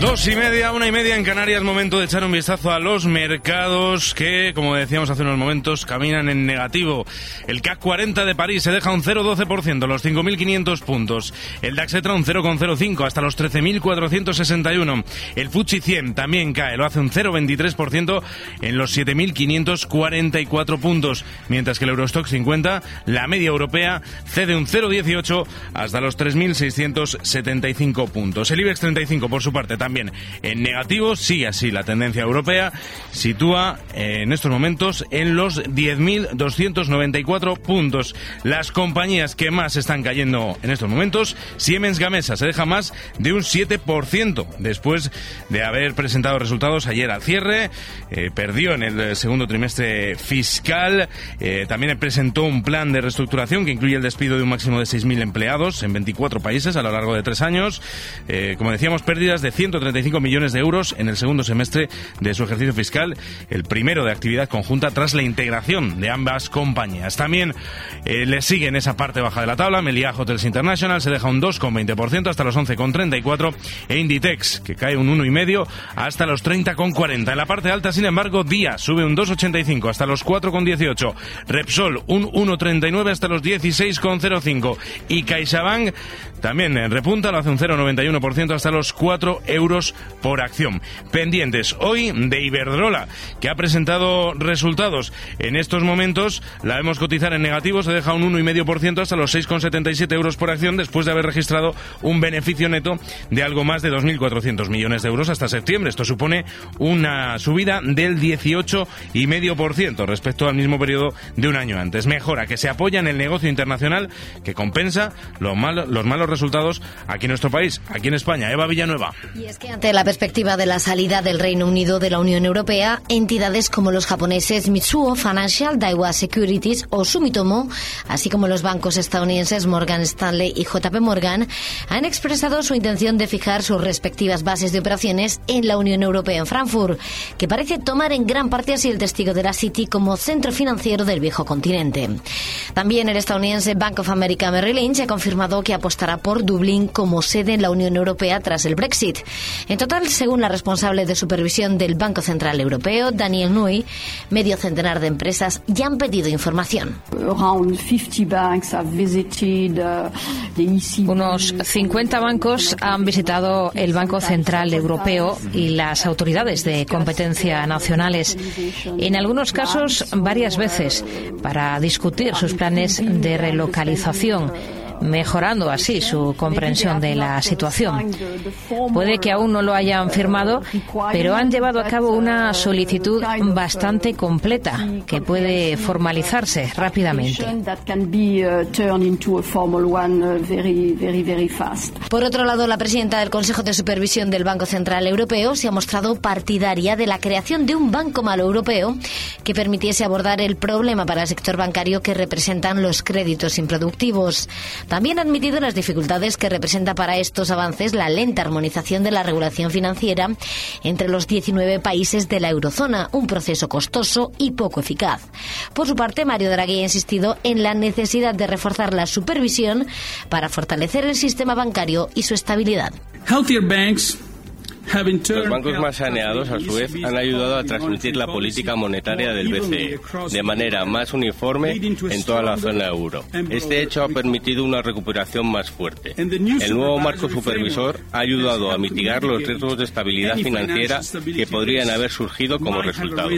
Dos y media, una y media en Canarias, momento de echar un vistazo a los mercados que, como decíamos hace unos momentos, caminan en negativo. El CAC 40 de París se deja un 0,12%, los 5.500 puntos. El DAX entra un 0,05 hasta los 13.461. El Fuji 100 también cae, lo hace un 0,23% en los 7.544 puntos. Mientras que el Eurostock 50, la media europea, cede un 0,18 hasta los 3.675 puntos. El IBEX 35, por su parte, también también en negativo, sigue así la tendencia europea, sitúa eh, en estos momentos en los 10.294 puntos. Las compañías que más están cayendo en estos momentos, Siemens Gamesa se deja más de un 7% después de haber presentado resultados ayer al cierre, eh, perdió en el segundo trimestre fiscal, eh, también presentó un plan de reestructuración que incluye el despido de un máximo de 6.000 empleados en 24 países a lo largo de tres años. como decíamos, pérdidas de 100 135 millones de euros en el segundo semestre de su ejercicio fiscal, el primero de actividad conjunta tras la integración de ambas compañías. También eh, le sigue en esa parte baja de la tabla Meliá Hotels International, se deja un 2,20% hasta los 11,34 e Inditex, que cae un 1,5 hasta los 30,40. En la parte alta, sin embargo, Día sube un 2,85 hasta los 4,18. Repsol un 1,39 hasta los 16,05 y CaixaBank también eh, repunta, lo hace un 0,91% hasta los 4 euros por acción. Pendientes hoy de Iberdrola, que ha presentado resultados. En estos momentos la vemos cotizar en negativo, se deja un 1,5% hasta los 6,77 euros por acción después de haber registrado un beneficio neto de algo más de 2.400 millones de euros hasta septiembre. Esto supone una subida del 18,5% respecto al mismo periodo de un año antes. Mejora que se apoya en el negocio internacional que compensa los malos, los malos resultados aquí en nuestro país, aquí en España. Eva Villanueva. Que ante la perspectiva de la salida del Reino Unido de la Unión Europea, entidades como los japoneses Mitsuo Financial, Daiwa Securities o Sumitomo, así como los bancos estadounidenses Morgan Stanley y JP Morgan, han expresado su intención de fijar sus respectivas bases de operaciones en la Unión Europea en Frankfurt, que parece tomar en gran parte así el testigo de la City como centro financiero del viejo continente. También el estadounidense Bank of America Merrill Lynch ha confirmado que apostará por Dublín como sede en la Unión Europea tras el Brexit. En total, según la responsable de supervisión del Banco Central Europeo, Daniel Nui, medio centenar de empresas ya han pedido información. Unos 50 bancos han visitado el Banco Central Europeo y las autoridades de competencia nacionales, en algunos casos varias veces, para discutir sus planes de relocalización mejorando así su comprensión de la situación. Puede que aún no lo hayan firmado, pero han llevado a cabo una solicitud bastante completa que puede formalizarse rápidamente. Por otro lado, la presidenta del Consejo de Supervisión del Banco Central Europeo se ha mostrado partidaria de la creación de un banco malo europeo que permitiese abordar el problema para el sector bancario que representan los créditos improductivos. También ha admitido las dificultades que representa para estos avances la lenta armonización de la regulación financiera entre los 19 países de la eurozona, un proceso costoso y poco eficaz. Por su parte, Mario Draghi ha insistido en la necesidad de reforzar la supervisión para fortalecer el sistema bancario y su estabilidad. Los bancos más saneados, a su vez, han ayudado a transmitir la política monetaria del BCE de manera más uniforme en toda la zona euro. Este hecho ha permitido una recuperación más fuerte. El nuevo marco supervisor ha ayudado a mitigar los riesgos de estabilidad financiera que podrían haber surgido como resultado.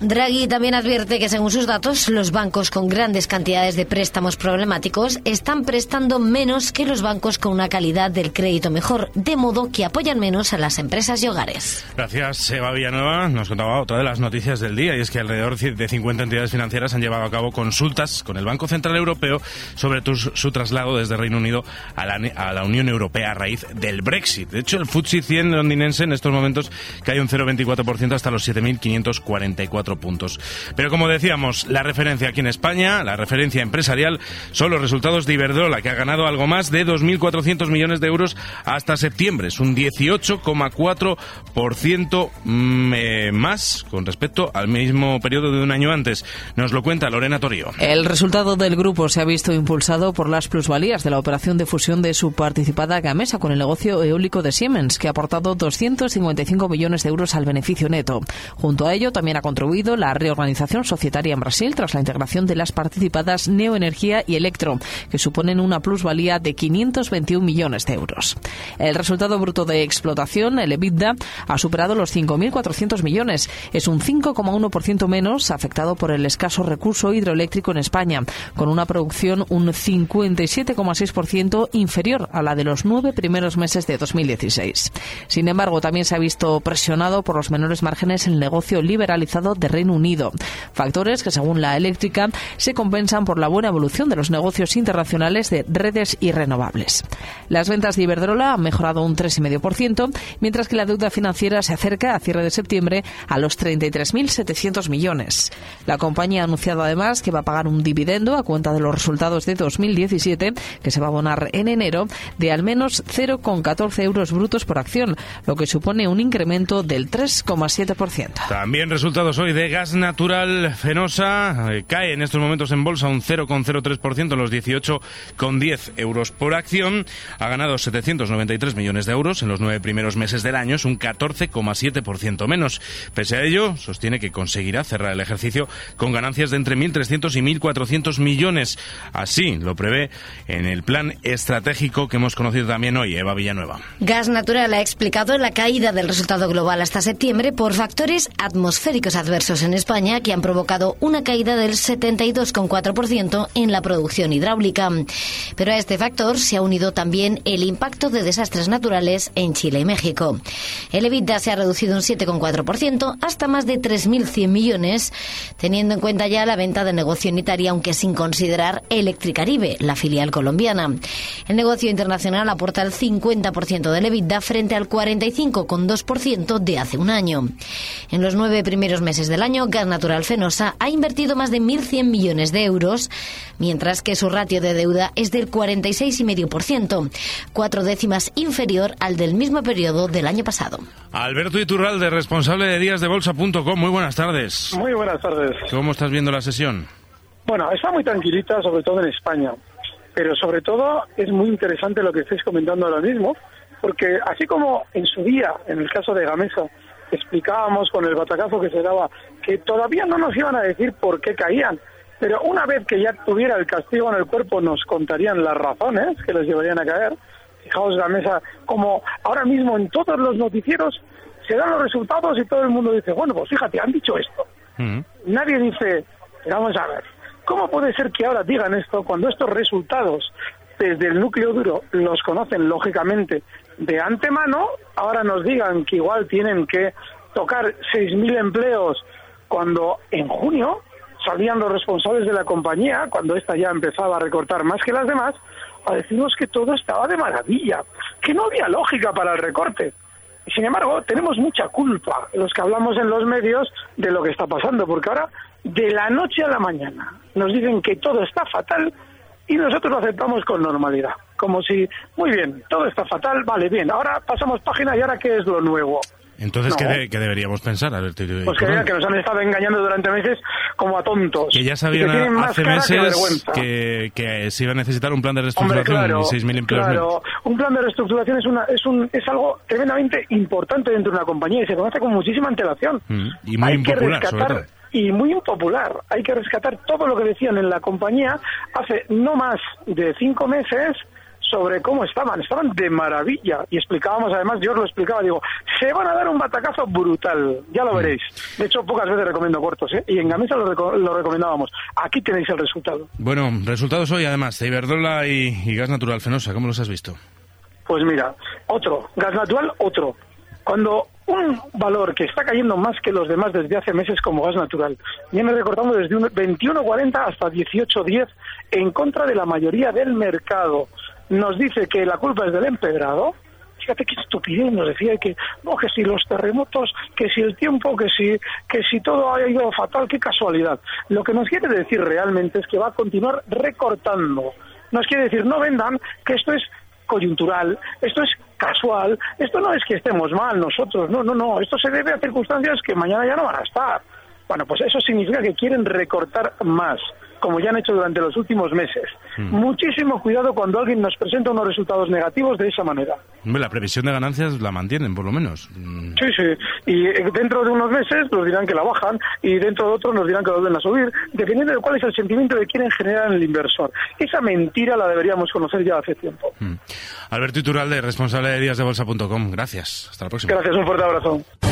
Draghi también advierte que, según sus datos, los bancos con grandes cantidades de préstamos problemáticos están prestando menos que los bancos con una calidad del crédito mejor, de modo que apoyan menos a las empresas y hogares. Gracias, Seba Villanueva. Nos contaba otra de las noticias del día y es que alrededor de 50 entidades financieras han llevado a cabo consultas con el Banco Central Europeo sobre tu, su traslado desde Reino Unido a la, a la, Unión Europea a raíz del Brexit. De hecho, el FTSE 100 londinense en estos momentos cae un 0,24% hasta los 7.544 puntos. Pero como decíamos, la referencia aquí en España, la referencia empresarial, son los resultados de Iberdrola, que ha ganado algo más de 2.400 millones de euros hasta septiembre. Es un 18 38,4% mm, eh, más con respecto al mismo periodo de un año antes. Nos lo cuenta Lorena Torío. El resultado del grupo se ha visto impulsado por las plusvalías de la operación de fusión de su participada Gamesa con el negocio eólico de Siemens, que ha aportado 255 millones de euros al beneficio neto. Junto a ello, también ha contribuido la reorganización societaria en Brasil tras la integración de las participadas Neoenergía y Electro, que suponen una plusvalía de 521 millones de euros. El resultado bruto de Ex explotación, el EBITDA, ha superado los 5.400 millones. Es un 5,1% menos, afectado por el escaso recurso hidroeléctrico en España, con una producción un 57,6% inferior a la de los nueve primeros meses de 2016. Sin embargo, también se ha visto presionado por los menores márgenes en el negocio liberalizado de Reino Unido. Factores que, según la eléctrica, se compensan por la buena evolución de los negocios internacionales de redes y renovables. Las ventas de Iberdrola han mejorado un 3,5%, mientras que la deuda financiera se acerca a cierre de septiembre a los 33.700 millones. La compañía ha anunciado además que va a pagar un dividendo a cuenta de los resultados de 2017, que se va a abonar en enero, de al menos 0,14 euros brutos por acción, lo que supone un incremento del 3,7%. También resultados hoy de gas natural Fenosa. Eh, cae en estos momentos en bolsa un 0,03% en los 18,10 euros por acción. Ha ganado 793 millones de euros en los nueve primeros meses del año, es un 14,7% menos. Pese a ello, sostiene que conseguirá cerrar el ejercicio con ganancias de entre 1.300 y 1.400 millones. Así lo prevé en el plan estratégico que hemos conocido también hoy, Eva Villanueva. Gas Natural ha explicado la caída del resultado global hasta septiembre por factores atmosféricos adversos en España que han provocado una caída del 72,4% en la producción hidráulica. Pero a este factor se ha unido también el impacto de desastres naturales en Chile y México. El EBITDA se ha reducido un 7,4% hasta más de 3.100 millones, teniendo en cuenta ya la venta de negocio en Italia, aunque sin considerar Electricaribe, la filial colombiana. El negocio internacional aporta el 50% del EBITDA frente al 45,2% de hace un año. En los nueve primeros meses del año, Gas Natural Fenosa ha invertido más de 1.100 millones de euros, mientras que su ratio de deuda es del 46,5%, cuatro décimas inferior al del mismo periodo del año pasado. Alberto Iturralde, responsable de díasdebolsa.com, muy buenas tardes. Muy buenas tardes. ¿Cómo estás viendo la sesión? Bueno, está muy tranquilita, sobre todo en España. Pero sobre todo es muy interesante lo que estáis comentando ahora mismo, porque así como en su día, en el caso de Gamesa, explicábamos con el batacazo que se daba que todavía no nos iban a decir por qué caían, pero una vez que ya tuviera el castigo en el cuerpo nos contarían las razones que les llevarían a caer. Fijaos Gamesa, como ahora mismo en todos los noticieros se dan los resultados y todo el mundo dice, bueno, pues fíjate, han dicho esto. Mm. Nadie dice, vamos a ver, ¿Cómo puede ser que ahora digan esto cuando estos resultados desde el núcleo duro los conocen lógicamente de antemano? Ahora nos digan que igual tienen que tocar 6.000 empleos cuando en junio salían los responsables de la compañía, cuando esta ya empezaba a recortar más que las demás, a decirnos que todo estaba de maravilla, que no había lógica para el recorte. Sin embargo, tenemos mucha culpa los que hablamos en los medios de lo que está pasando, porque ahora de la noche a la mañana. Nos dicen que todo está fatal y nosotros lo aceptamos con normalidad. Como si, muy bien, todo está fatal, vale, bien, ahora pasamos página y ahora qué es lo nuevo. Entonces, ¿qué, deberíamos pensar? pues que, que nos han estado engañando durante meses como a tontos. Que ya sabían hace meses que, que, se iba a necesitar un plan de reestructuración de 6.000 empleos Claro, un plan de reestructuración es, una, es, un, es algo tremendamente importante dentro de una compañía y se conoce con muchísima antelación. Mm, y muy impopular, sobre todo y muy impopular. Hay que rescatar todo lo que decían en la compañía hace no más de cinco meses sobre cómo estaban. Estaban de maravilla. Y explicábamos, además, yo os lo explicaba, digo, se van a dar un batacazo brutal. Ya lo mm. veréis. De hecho, pocas veces recomiendo cortos, ¿eh? Y en Gamesa lo, lo recomendábamos. Aquí tenéis el resultado. Bueno, resultados hoy, además, de Iberdrola y, y Gas Natural Fenosa. ¿Cómo los has visto? Pues mira, otro, gas natural, otro. Cuando un valor que está cayendo más que los demás desde hace meses como gas natural viene recortando desde un 21.40 hasta 18.10 en contra de la mayoría del mercado, nos dice que la culpa es del empedrado, fíjate qué estupidez nos decía que no que si los terremotos que si el tiempo que si que si todo ha ido fatal qué casualidad. Lo que nos quiere decir realmente es que va a continuar recortando. Nos quiere decir no vendan que esto es coyuntural esto es casual esto no es que estemos mal nosotros no no no esto se debe a circunstancias que mañana ya no van a estar. Bueno pues eso significa que quieren recortar más como ya han hecho durante los últimos meses. Mm. Muchísimo cuidado cuando alguien nos presenta unos resultados negativos de esa manera. La previsión de ganancias la mantienen, por lo menos. Mm. Sí, sí. Y eh, dentro de unos meses nos dirán que la bajan y dentro de otros nos dirán que la vuelven a subir, dependiendo de cuál es el sentimiento que quieren generar en el inversor. Esa mentira la deberíamos conocer ya hace tiempo. Mm. Alberto Iturralde, responsable de díasdebolsa.com. Gracias. Hasta la próxima. Gracias, un fuerte abrazo.